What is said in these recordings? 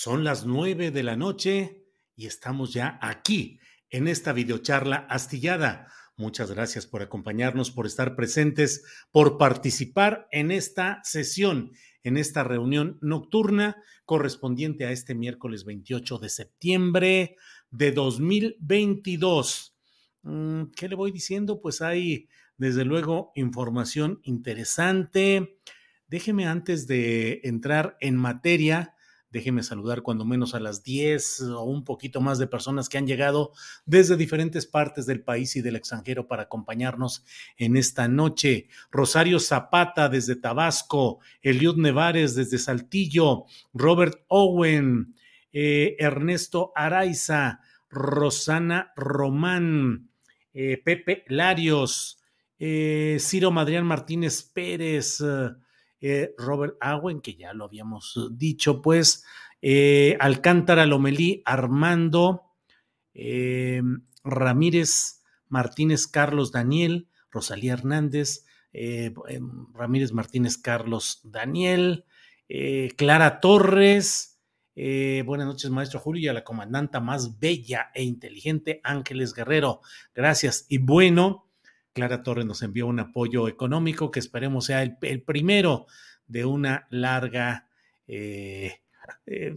Son las nueve de la noche y estamos ya aquí en esta videocharla astillada. Muchas gracias por acompañarnos, por estar presentes, por participar en esta sesión, en esta reunión nocturna correspondiente a este miércoles 28 de septiembre de 2022. Mm, ¿Qué le voy diciendo? Pues hay, desde luego, información interesante. Déjeme antes de entrar en materia, Déjeme saludar cuando menos a las 10 o un poquito más de personas que han llegado desde diferentes partes del país y del extranjero para acompañarnos en esta noche. Rosario Zapata desde Tabasco, Eliud Nevares desde Saltillo, Robert Owen, eh, Ernesto Araiza, Rosana Román, eh, Pepe Larios, eh, Ciro Madrián Martínez Pérez, eh, Robert Owen, que ya lo habíamos eh, dicho, pues, eh, Alcántara Lomelí, Armando, Ramírez Martínez Carlos Daniel, Rosalía Hernández, Ramírez Martínez Carlos Daniel, Clara Torres, buenas noches, maestro Julio, y a la comandanta más bella e inteligente, Ángeles Guerrero. Gracias. Y bueno, Clara Torres nos envió un apoyo económico que esperemos sea el, primero de una larga eh, eh,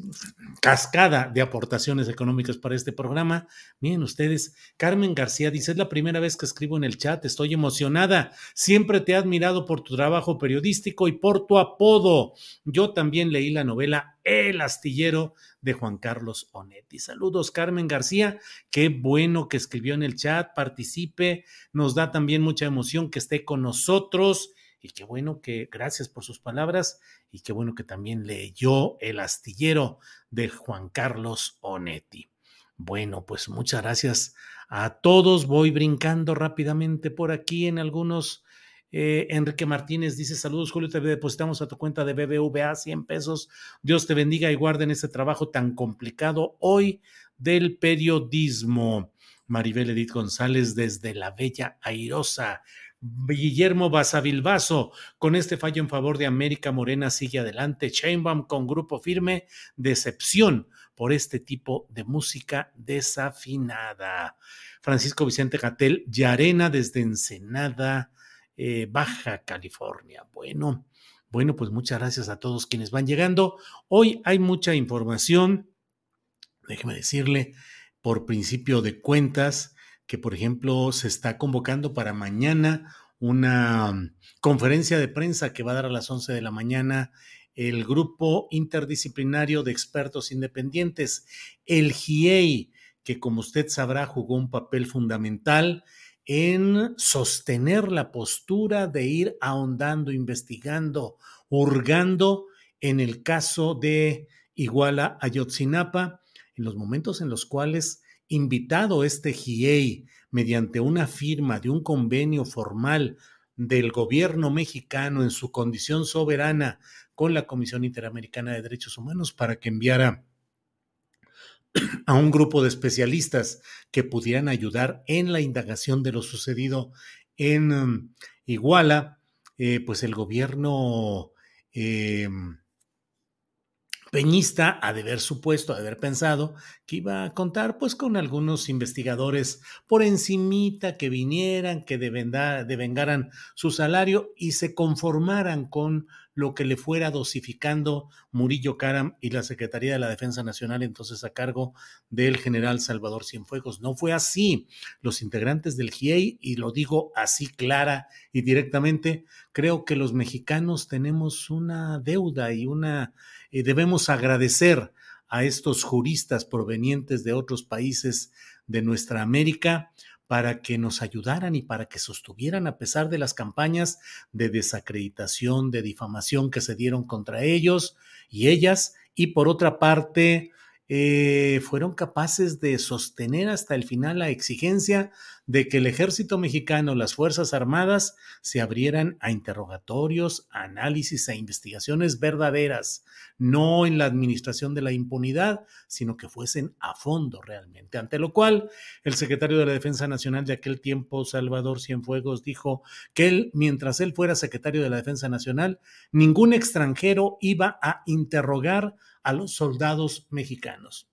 cascada de aportaciones económicas para este programa. Miren ustedes, Carmen García dice, es la primera vez que escribo en el chat, estoy emocionada, siempre te he admirado por tu trabajo periodístico y por tu apodo. Yo también leí la novela El astillero de Juan Carlos Onetti. Saludos, Carmen García, qué bueno que escribió en el chat, participe, nos da también mucha emoción que esté con nosotros y qué bueno que, gracias por sus palabras, y qué bueno que también leyó El astillero de Juan Carlos Onetti. Bueno, pues muchas gracias a todos. Voy brincando rápidamente por aquí en algunos. Eh, Enrique Martínez dice: Saludos, Julio. Te depositamos a tu cuenta de BBVA 100 pesos. Dios te bendiga y guarde en este trabajo tan complicado hoy del periodismo. Maribel Edith González desde la Bella Airosa. Guillermo Basavilbaso, con este fallo en favor de América Morena sigue adelante. Chainbaum con grupo firme, decepción por este tipo de música desafinada. Francisco Vicente Gatel, Yarena desde Ensenada, eh, Baja California. Bueno, bueno, pues muchas gracias a todos quienes van llegando. Hoy hay mucha información, déjeme decirle, por principio de cuentas, que, por ejemplo, se está convocando para mañana una conferencia de prensa que va a dar a las 11 de la mañana el grupo interdisciplinario de expertos independientes, el GIEI, que como usted sabrá jugó un papel fundamental en sostener la postura de ir ahondando, investigando, hurgando en el caso de Iguala Ayotzinapa, en los momentos en los cuales invitado este GIEI mediante una firma de un convenio formal del gobierno mexicano en su condición soberana con la Comisión Interamericana de Derechos Humanos para que enviara a un grupo de especialistas que pudieran ayudar en la indagación de lo sucedido en um, Iguala. eh, pues el gobierno eh, Peñista ha de haber supuesto, ha de haber pensado que iba a contar pues con algunos investigadores por encimita que vinieran, que devengaran su salario y se conformaran con lo que le fuera dosificando Murillo Caram y la Secretaría de la Defensa Nacional, entonces a cargo del general Salvador Cienfuegos. No fue así. Los integrantes del GIEI, y lo digo así clara y directamente, creo que los mexicanos tenemos una deuda y una eh, debemos agradecer a estos juristas provenientes de otros países de nuestra América para que nos ayudaran y para que sostuvieran a pesar de las campañas de desacreditación, de difamación que se dieron contra ellos y ellas, y por otra parte, eh, fueron capaces de sostener hasta el final la exigencia de que el ejército mexicano, las Fuerzas Armadas, se abrieran a interrogatorios, análisis, a investigaciones verdaderas, no en la administración de la impunidad, sino que fuesen a fondo realmente. Ante lo cual, el secretario de la Defensa Nacional de aquel tiempo, Salvador Cienfuegos, dijo que él, mientras él fuera secretario de la Defensa Nacional, ningún extranjero iba a interrogar a los soldados mexicanos.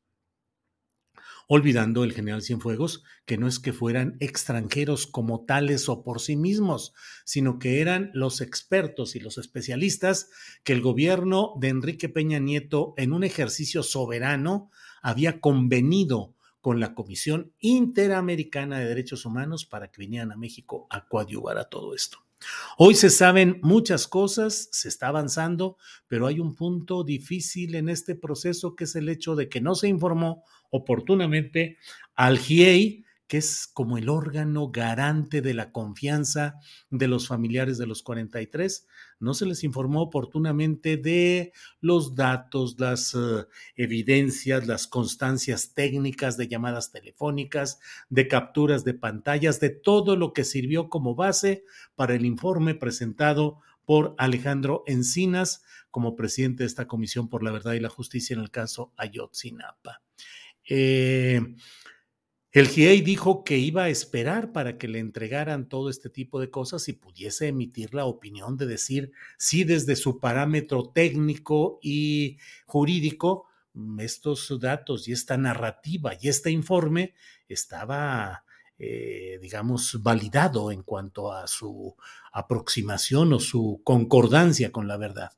Olvidando el general Cienfuegos que no es que fueran extranjeros como tales o por sí mismos, sino que eran los expertos y los especialistas que el gobierno de Enrique Peña Nieto, en un ejercicio soberano, había convenido con la Comisión Interamericana de Derechos Humanos para que vinieran a México a coadyuvar a todo esto. Hoy se saben muchas cosas, se está avanzando, pero hay un punto difícil en este proceso que es el hecho de que no se informó oportunamente al GIEI que es como el órgano garante de la confianza de los familiares de los 43. No se les informó oportunamente de los datos, las uh, evidencias, las constancias técnicas de llamadas telefónicas, de capturas de pantallas, de todo lo que sirvió como base para el informe presentado por Alejandro Encinas como presidente de esta Comisión por la Verdad y la Justicia en el caso Ayotzinapa. Eh, el GIEI dijo que iba a esperar para que le entregaran todo este tipo de cosas y pudiese emitir la opinión de decir si desde su parámetro técnico y jurídico mm, estos datos y esta narrativa y este informe estaba, eh, digamos, validado en cuanto a su aproximación o su concordancia con la verdad.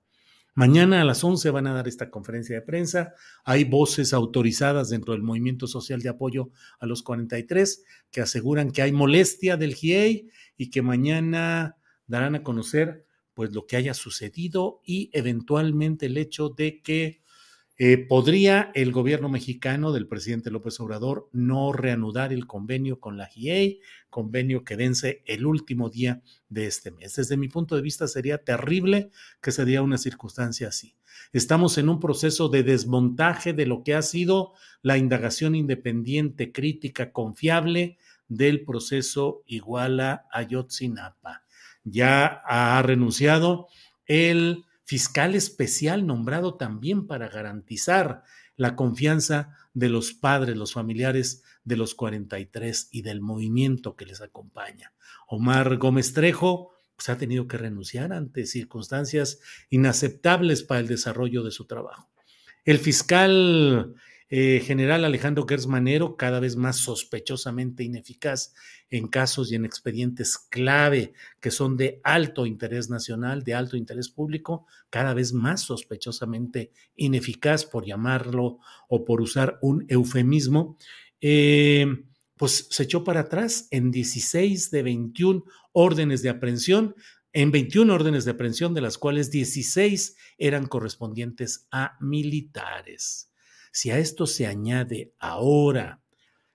Mañana a las 11 van a dar esta conferencia de prensa. Hay voces autorizadas dentro del movimiento social de apoyo a los 43 que aseguran que hay molestia del GIEI y que mañana darán a conocer pues lo que haya sucedido y eventualmente el hecho de que eh, ¿Podría el gobierno mexicano del presidente López Obrador no reanudar el convenio con la GIEI, convenio que vence el último día de este mes? Desde mi punto de vista sería terrible que se diera una circunstancia así. Estamos en un proceso de desmontaje de lo que ha sido la indagación independiente, crítica, confiable del proceso Iguala Ayotzinapa. Ya ha renunciado el fiscal especial nombrado también para garantizar la confianza de los padres, los familiares de los 43 y del movimiento que les acompaña. Omar Gómez Trejo pues, ha tenido que renunciar ante circunstancias inaceptables para el desarrollo de su trabajo. El fiscal eh, general Alejandro Gersmanero, cada vez más sospechosamente ineficaz en casos y en expedientes clave que son de alto interés nacional, de alto interés público, cada vez más sospechosamente ineficaz, por llamarlo o por usar un eufemismo, eh, pues se echó para atrás en 16 de 21 órdenes de aprehensión, en 21 órdenes de aprehensión, de las cuales 16 eran correspondientes a militares. Si a esto se añade ahora,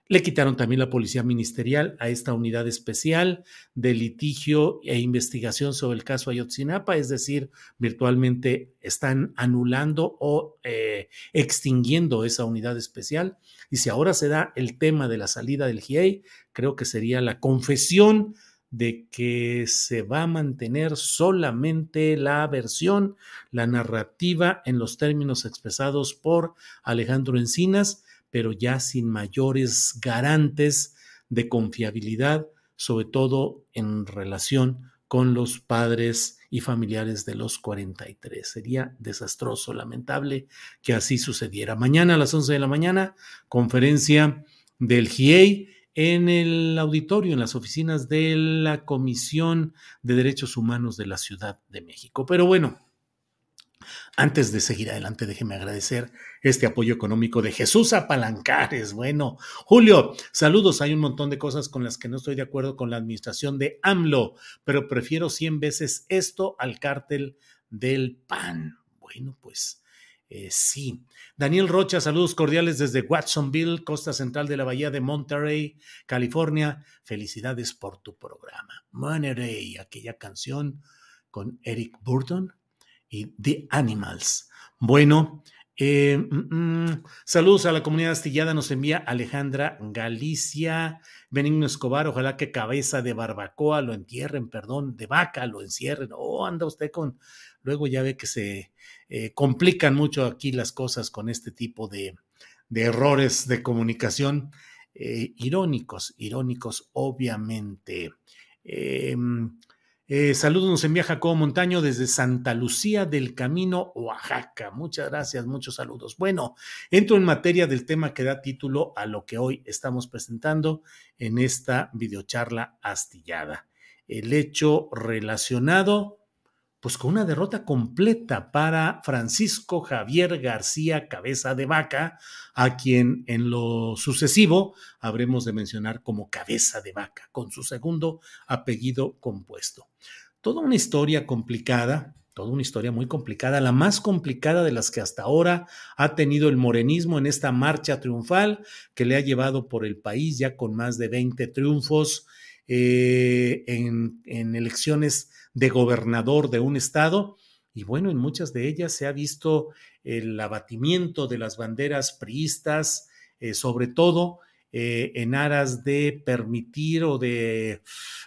le quitaron también la policía ministerial a esta unidad especial de litigio e investigación sobre el caso Ayotzinapa, es decir, virtualmente están anulando o eh, extinguiendo esa unidad especial. Y si ahora se da el tema de la salida del GIEI, creo que sería la confesión de que se va a mantener solamente la versión, la narrativa en los términos expresados por Alejandro Encinas, pero ya sin mayores garantes de confiabilidad, sobre todo en relación con los padres y familiares de los 43. Sería desastroso, lamentable que así sucediera. Mañana a las 11 de la mañana, conferencia del GIEI en el auditorio, en las oficinas de la Comisión de Derechos Humanos de la Ciudad de México. Pero bueno, antes de seguir adelante, déjeme agradecer este apoyo económico de Jesús Apalancares. Bueno, Julio, saludos. Hay un montón de cosas con las que no estoy de acuerdo con la administración de AMLO, pero prefiero 100 veces esto al cártel del PAN. Bueno, pues eh, sí. Daniel Rocha, saludos cordiales desde Watsonville, costa central de la bahía de Monterey, California. Felicidades por tu programa. Monterey, aquella canción con Eric Burton y The Animals. Bueno, eh, mm, mm, saludos a la comunidad astillada, nos envía Alejandra Galicia, Benigno Escobar, ojalá que cabeza de barbacoa lo entierren, perdón, de vaca lo encierren. Oh, anda usted con. Luego ya ve que se eh, complican mucho aquí las cosas con este tipo de, errores de comunicación. Eh, irónicos, irónicos, obviamente. Eh, saludos nos envía Jacobo Montaño desde Santa Lucía del Camino, Oaxaca. Muchas gracias, muchos saludos. Bueno, entro en materia del tema que da título a lo que hoy estamos presentando en esta videocharla astillada. El hecho relacionado pues con una derrota completa para Francisco Javier García Cabeza de Vaca, a quien en lo sucesivo habremos de mencionar como Cabeza de Vaca, con su segundo apellido compuesto. Toda una historia complicada, toda una historia muy complicada, la más complicada de las que hasta ahora ha tenido el morenismo en esta marcha triunfal que le ha llevado por el país ya con más de 20 triunfos eh, en, elecciones de gobernador de un estado. Y bueno, en muchas de ellas se ha visto el abatimiento de las banderas priistas, eh, sobre todo eh, en aras de permitir o de,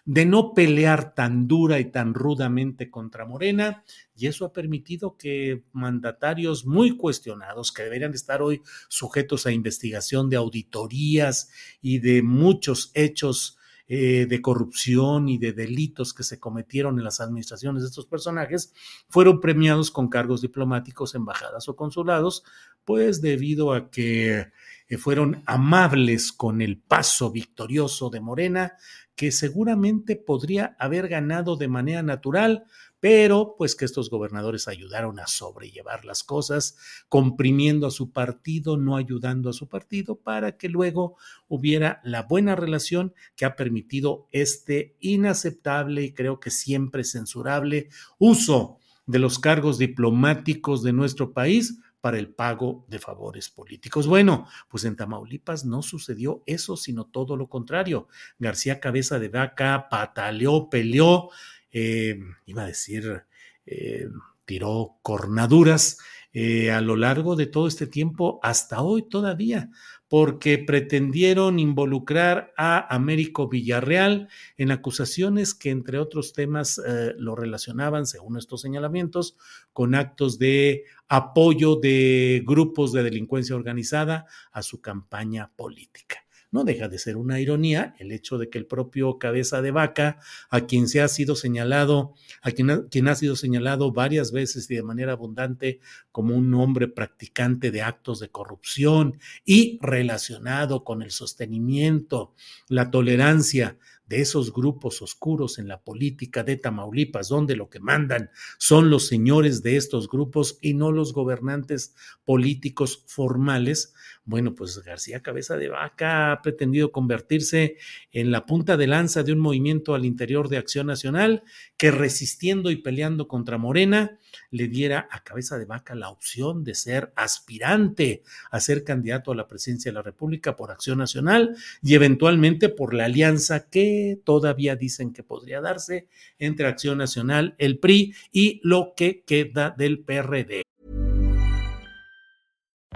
de no pelear tan dura y tan rudamente contra Morena. Y eso ha permitido que mandatarios muy cuestionados, que deberían estar hoy sujetos a investigación de auditorías y de muchos hechos eh, de corrupción y de delitos que se cometieron en las administraciones de estos personajes fueron premiados con cargos diplomáticos, embajadas o consulados, pues debido a que eh, fueron amables con el paso victorioso de Morena, que seguramente podría haber ganado de manera natural, pero pues que estos gobernadores ayudaron a sobrellevar las cosas, comprimiendo a su partido, no ayudando a su partido, para que luego hubiera la buena relación que ha permitido este inaceptable y creo que siempre censurable uso de los cargos diplomáticos de nuestro país para el pago de favores políticos. Bueno, pues en Tamaulipas no sucedió eso, sino todo lo contrario. García Cabeza de Vaca pataleó, peleó, eh, iba a decir, eh, tiró cornaduras eh, a lo largo de todo este tiempo, hasta hoy todavía, porque pretendieron involucrar a Américo Villarreal en acusaciones que, entre otros temas, lo relacionaban, según estos señalamientos, con actos de apoyo de grupos de delincuencia organizada a su campaña política. No deja de ser una ironía el hecho de que el propio cabeza de vaca, a quien se ha sido señalado, a quien ha, quien ha sido señalado varias veces y de manera abundante como un hombre practicante de actos de corrupción y relacionado con el sostenimiento, la tolerancia de esos grupos oscuros en la política de Tamaulipas, donde lo que mandan son los señores de estos grupos y no los gobernantes políticos formales, bueno, pues García Cabeza de Vaca ha pretendido convertirse en la punta de lanza de un movimiento al interior de Acción Nacional que resistiendo y peleando contra Morena le diera a Cabeza de Vaca la opción de ser aspirante a ser candidato a la presidencia de la República por Acción Nacional y eventualmente por la alianza que todavía dicen que podría darse entre Acción Nacional, el PRI y lo que queda del PRD.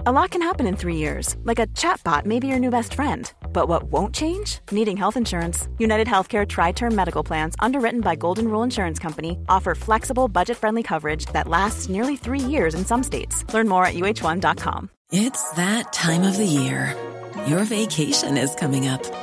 A lot can happen in three years, like a chatbot may be your new best friend. But what won't change? Needing health insurance. United Healthcare Tri Term Medical Plans, underwritten by Golden Rule Insurance Company, offer flexible, budget friendly coverage that lasts nearly three years in some states. Learn more at uh1.com. It's that time of the year. Your vacation is coming up.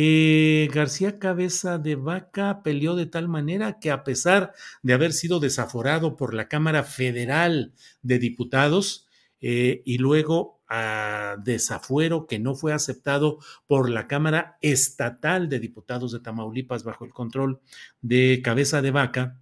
Eh, García Cabeza de Vaca peleó de tal manera que a pesar de haber sido desaforado por la Cámara Federal de Diputados eh, y luego a desafuero que no fue aceptado por la Cámara Estatal de Diputados de Tamaulipas bajo el control de Cabeza de Vaca,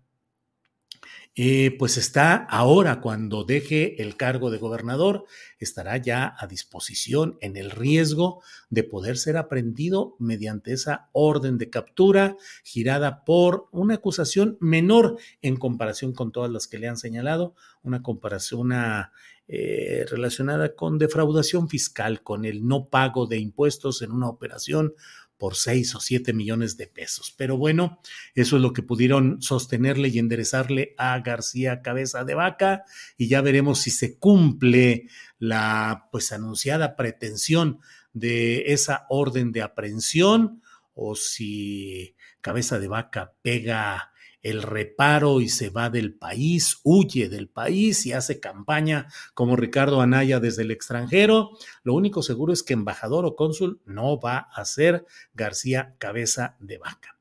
eh, pues está ahora cuando deje el cargo de gobernador, estará ya a disposición en el riesgo de poder ser aprendido mediante esa orden de captura girada por una acusación menor en comparación con todas las que le han señalado, una comparación una, eh, relacionada con defraudación fiscal, con el no pago de impuestos en una operación por seis o siete millones de pesos. Pero bueno, eso es lo que pudieron sostenerle y enderezarle a García Cabeza de Vaca y ya veremos si se cumple la pues anunciada pretensión de esa orden de aprehensión o si Cabeza de Vaca pega el reparo y se va del país, huye del país y hace campaña como Ricardo Anaya desde el extranjero. Lo único seguro es que embajador o cónsul no va a ser García Cabeza de Vaca.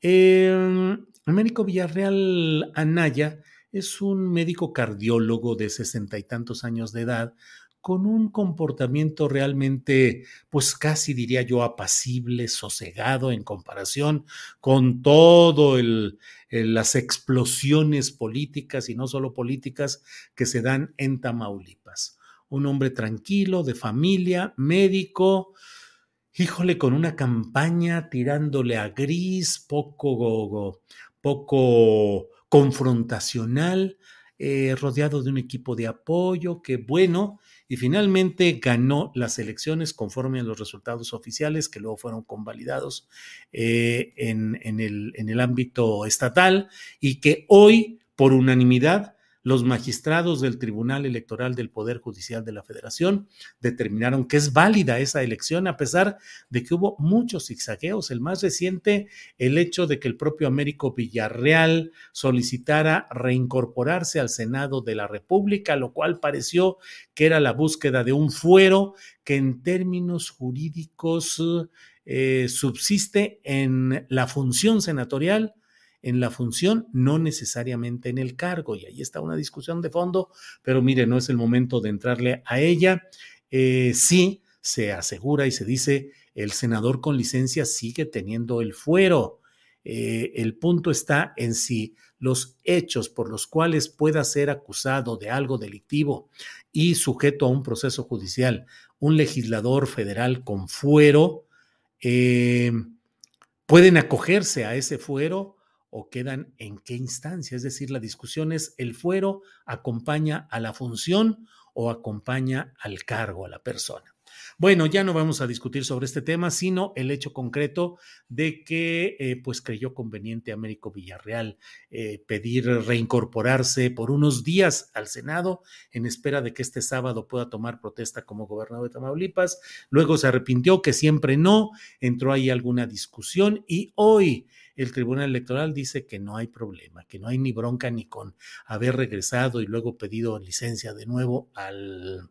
Eh, el médico Villarreal Anaya es un médico cardiólogo de sesenta y tantos años de edad con un comportamiento realmente, pues casi diría yo, apacible, sosegado en comparación con todo el, las explosiones políticas y no solo políticas que se dan en Tamaulipas. Un hombre tranquilo, de familia, médico, híjole, con una campaña tirándole a gris, poco, poco confrontacional, eh, rodeado de un equipo de apoyo que, bueno, y finalmente ganó las elecciones conforme a los resultados oficiales que luego fueron convalidados eh, en, el, en el ámbito estatal y que hoy, por unanimidad, los magistrados del Tribunal Electoral del Poder Judicial de la Federación determinaron que es válida esa elección a pesar de que hubo muchos zigzagueos. El más reciente, el hecho de que el propio Américo Villarreal solicitara reincorporarse al Senado de la República, lo cual pareció que era la búsqueda de un fuero que en términos jurídicos eh, subsiste en la función senatorial en la función, no necesariamente en el cargo. Y ahí está una discusión de fondo, pero mire, no es el momento de entrarle a ella. Eh, sí, se asegura y se dice, el senador con licencia sigue teniendo el fuero. Eh, el punto está en si los hechos por los cuales pueda ser acusado de algo delictivo y sujeto a un proceso judicial, un legislador federal con fuero, eh, pueden acogerse a ese fuero o quedan en qué instancia. Es decir, la discusión es el fuero acompaña a la función o acompaña al cargo, a la persona. Bueno, ya no vamos a discutir sobre este tema, sino el hecho concreto de que eh, pues creyó conveniente Américo Villarreal eh, pedir reincorporarse por unos días al Senado en espera de que este sábado pueda tomar protesta como gobernador de Tamaulipas. Luego se arrepintió que siempre no, entró ahí alguna discusión y hoy el Tribunal Electoral dice que no hay problema, que no hay ni bronca ni con haber regresado y luego pedido licencia de nuevo al,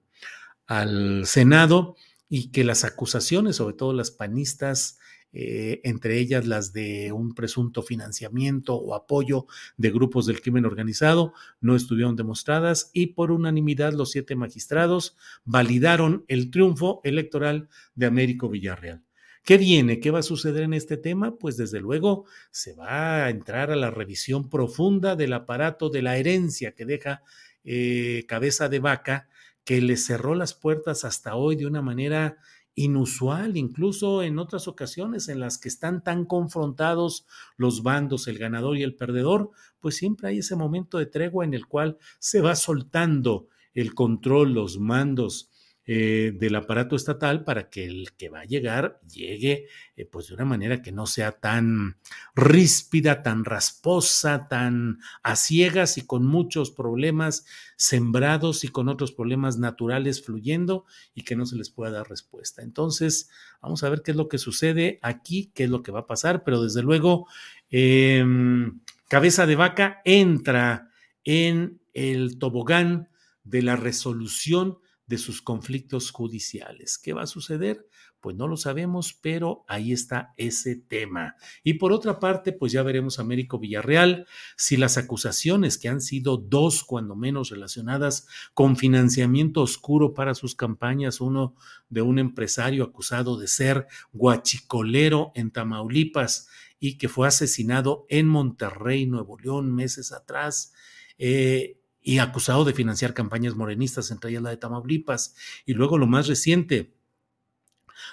al Senado y que las acusaciones, sobre todo las panistas, eh, entre ellas las de un presunto financiamiento o apoyo de grupos del crimen organizado, no estuvieron demostradas y por unanimidad los siete magistrados validaron el triunfo electoral de Américo Villarreal. ¿Qué viene? ¿Qué va a suceder en este tema? Pues desde luego se va a entrar a la revisión profunda del aparato de la herencia que deja eh, cabeza de vaca, que le cerró las puertas hasta hoy de una manera inusual, incluso en otras ocasiones en las que están tan confrontados los bandos, el ganador y el perdedor, pues siempre hay ese momento de tregua en el cual se va soltando el control, los mandos, eh, del aparato estatal para que el que va a llegar llegue eh, pues de una manera que no sea tan ríspida, tan rasposa, tan a ciegas y con muchos problemas sembrados y con otros problemas naturales fluyendo y que no se les pueda dar respuesta. Entonces, vamos a ver qué es lo que sucede aquí, qué es lo que va a pasar, pero desde luego, em, cabeza de vaca entra en el tobogán de la resolución de sus conflictos judiciales. ¿Qué va a suceder? Pues no lo sabemos, pero ahí está ese tema. Y por otra parte, pues ya veremos a Américo Villarreal si las acusaciones que han sido dos, cuando menos relacionadas con financiamiento oscuro para sus campañas, uno de un empresario acusado de ser guachicolero en Tamaulipas y que fue asesinado en Monterrey, Nuevo León, meses atrás. Eh, y acusado de financiar campañas morenistas, entre ellas la de Tamaulipas. Y luego lo más reciente,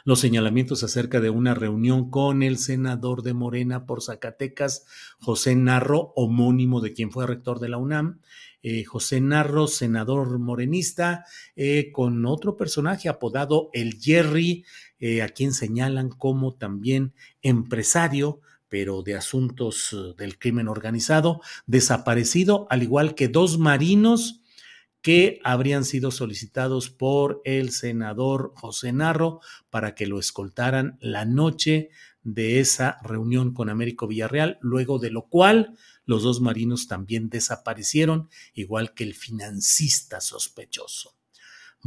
los señalamientos acerca de una reunión con el senador de Morena por Zacatecas, José Narro, homónimo de quien fue rector de la UNAM, eh, José Narro, senador morenista, eh, con otro personaje apodado el Jerry, eh, a quien señalan como también empresario pero de asuntos eh, del crimen organizado, desaparecido, al igual que dos marinos que habrían sido solicitados por el senador José Narro para que lo escoltaran la noche de esa reunión con Américo Villarreal, luego de lo cual los dos marinos también desaparecieron, igual que el financista sospechoso.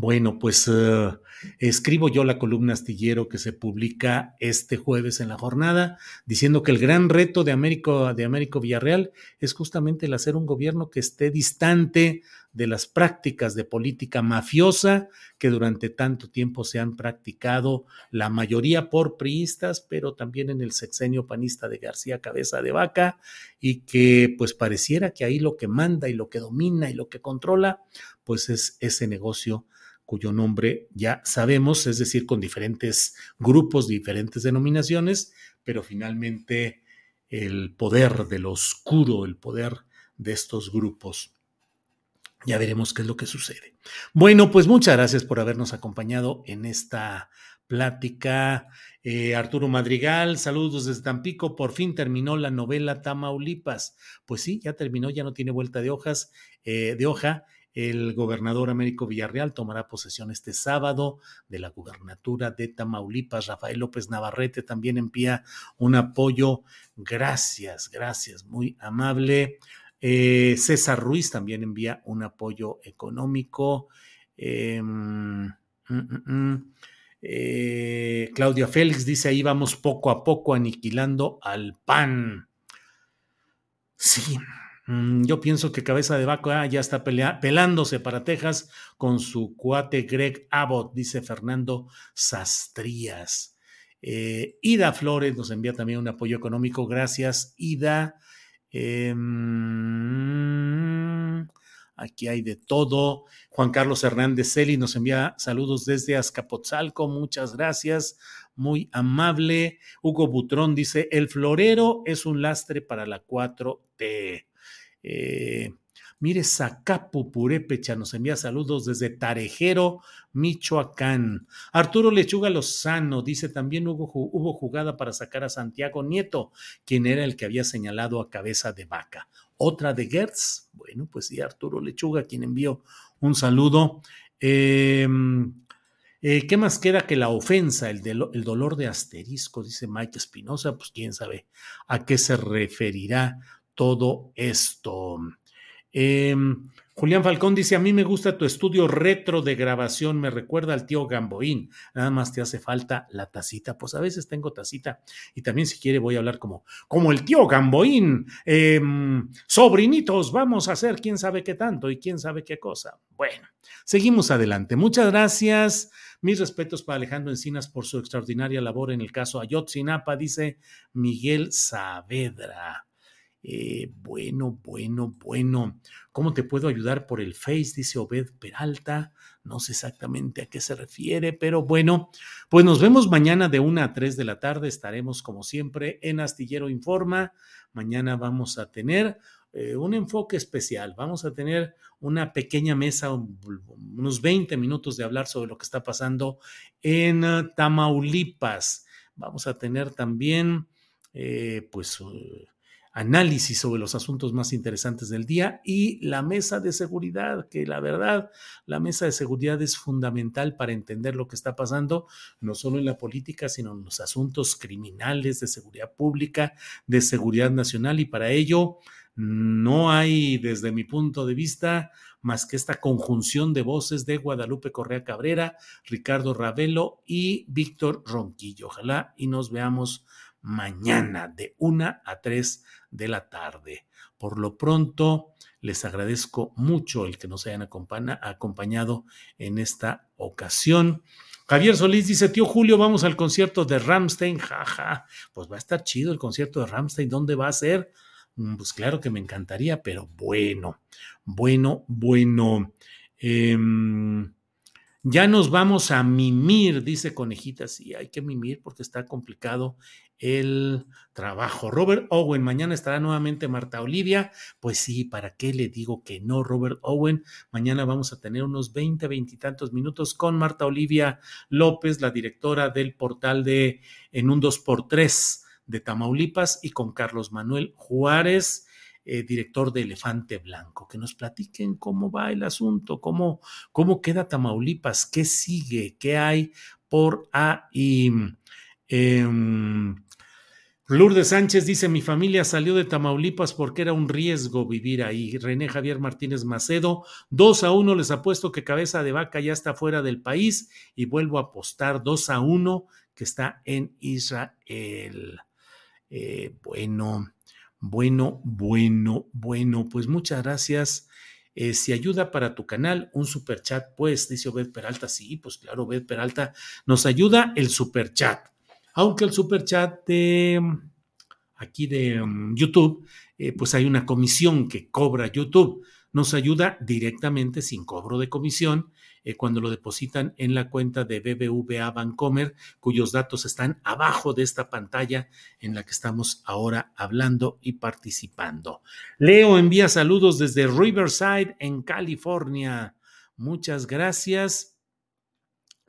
Bueno, pues eh, escribo yo la columna astillero que se publica este jueves en la jornada, diciendo que el gran reto de Américo, de Américo Villarreal es justamente el hacer un gobierno que esté distante de las prácticas de política mafiosa que durante tanto tiempo se han practicado, la mayoría por priistas, pero también en el sexenio panista de García Cabeza de Vaca, y que pues pareciera que ahí lo que manda y lo que domina y lo que controla, pues es ese negocio cuyo nombre ya sabemos, es decir, con diferentes grupos, diferentes denominaciones, pero finalmente el poder del oscuro, el poder de estos grupos. Ya veremos qué es lo que sucede. Bueno, pues muchas gracias por habernos acompañado en esta plática. Eh, Arturo Madrigal, saludos desde Tampico. Por fin terminó la novela Tamaulipas. Pues sí, ya terminó, ya no tiene vuelta de hojas, eh, de hoja. El gobernador Américo Villarreal tomará posesión este sábado de la gubernatura de Tamaulipas. Rafael López Navarrete también envía un apoyo. Gracias, gracias, muy amable. Eh, César Ruiz también envía un apoyo económico. Em, mm, mm, mm. Eh, Claudia Félix dice ahí vamos poco a poco aniquilando al PAN. Sí, yo pienso que Cabeza de Vaca ya está pelándose para Texas con su cuate Greg Abbott, dice Fernando Sastrías. Eh, Ida Flores nos envía también un apoyo económico. Gracias, Ida. Em, aquí hay de todo. Juan Carlos Hernández Celi nos envía saludos desde Azcapotzalco. Muchas gracias. Muy amable. Hugo Butrón dice: El florero es un lastre para la 4T. Eh, mire, Zacapu Purépecha nos envía saludos desde Tarejero, Michoacán. Arturo Lechuga Lozano dice también hubo, hubo jugada para sacar a Santiago Nieto, quien era el que había señalado a cabeza de vaca. Otra de Gertz. Bueno, pues sí, Arturo Lechuga, quien envió un saludo. Em, eh, ¿Qué más queda que la ofensa, el, el, dolor de asterisco? Dice Mike Espinosa, pues quién sabe a qué se referirá todo esto. Em, Julián Falcón dice, a mí me gusta tu estudio retro de grabación, me recuerda al tío Gamboín, nada más te hace falta la tacita, pues a veces tengo tacita y también si quiere voy a hablar como, como el tío Gamboín, em, sobrinitos, vamos a hacer quién sabe qué tanto y quién sabe qué cosa. Bueno, seguimos adelante. Muchas gracias. Mis respetos para Alejandro Encinas por su extraordinaria labor en el caso Ayotzinapa, dice Miguel Saavedra. Eh, bueno, bueno, bueno. ¿Cómo te puedo ayudar por el Face? Dice Obed Peralta. No sé exactamente a qué se refiere, pero bueno, pues nos vemos mañana de una a 3 de la tarde. Estaremos como siempre en Astillero Informa. Mañana vamos a tener eh, un enfoque especial. Vamos a tener una pequeña mesa, unos 20 minutos de hablar sobre lo que está pasando en uh, Tamaulipas. Vamos a tener también, eh, pues, uh, análisis sobre los asuntos más interesantes del día y la mesa de seguridad, que la verdad, la mesa de seguridad es fundamental para entender lo que está pasando, no solo en la política, sino en los asuntos criminales de seguridad pública, de seguridad nacional y para ello no hay, desde mi punto de vista, más que esta conjunción de voces de Guadalupe Correa Cabrera, Ricardo Ravelo y Víctor Ronquillo. Ojalá y nos veamos mañana de una a tres de la tarde. Por lo pronto, les agradezco mucho el que nos hayan acompañado en esta ocasión. Javier Solís dice, tío Julio, vamos al concierto de Ramstein, jaja. Pues va a estar chido el concierto de Ramstein, ¿dónde va a ser? Mm, pues claro que me encantaría, pero bueno, bueno, bueno. Em, ya nos vamos a mimir, dice Conejita. Sí, hay que mimir porque está complicado el trabajo. Robert Owen, mañana estará nuevamente Marta Olivia. Pues sí, ¿para qué le digo que no, Robert Owen? Mañana vamos a tener unos 20, veintitantos minutos con Marta Olivia López, la directora del portal de En un 2x3 de Tamaulipas, y con Carlos Manuel Juárez. Eh, director de Elefante Blanco, que nos platiquen cómo va el asunto, cómo, cómo queda Tamaulipas, qué sigue, qué hay por ahí. Eh, Lourdes Sánchez dice, mi familia salió de Tamaulipas porque era un riesgo vivir ahí. René Javier Martínez Macedo, dos a uno les apuesto que Cabeza de Vaca ya está fuera del país y vuelvo a apostar dos a uno que está en Israel. Eh, bueno, bueno, bueno, bueno, pues muchas gracias. Eh, si ayuda para tu canal, un super chat, pues, dice Obed Peralta, sí, pues claro, Obed Peralta nos ayuda el super chat aunque el super chat de aquí de mm, YouTube, eh, pues hay una comisión que cobra YouTube. Nos ayuda directamente sin cobro de comisión eh, cuando lo depositan en la cuenta de BBVA Bancomer, cuyos datos están abajo de esta pantalla en la que estamos ahora hablando y participando. Leo envía saludos desde Riverside, en California. Muchas gracias.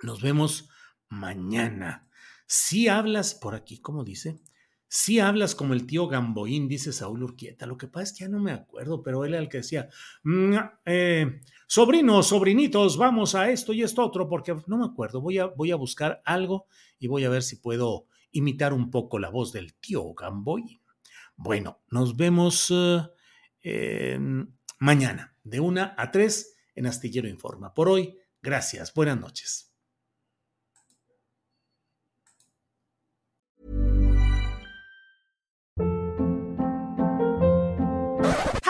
Nos vemos mañana. Si hablas por aquí, ¿cómo dice? Si hablas como el tío Gamboín, dice Saúl Urquieta. Lo que pasa es que ya no me acuerdo, pero él era el que decía, mm, eh, sobrinos, sobrinitos, vamos a esto y esto otro, porque no me acuerdo. Voy a, voy a buscar algo y voy a ver si puedo imitar un poco la voz del tío Gamboín. Bueno, nos vemos eh, mañana de una a tres en Astillero Informa. Por hoy, gracias. Buenas noches.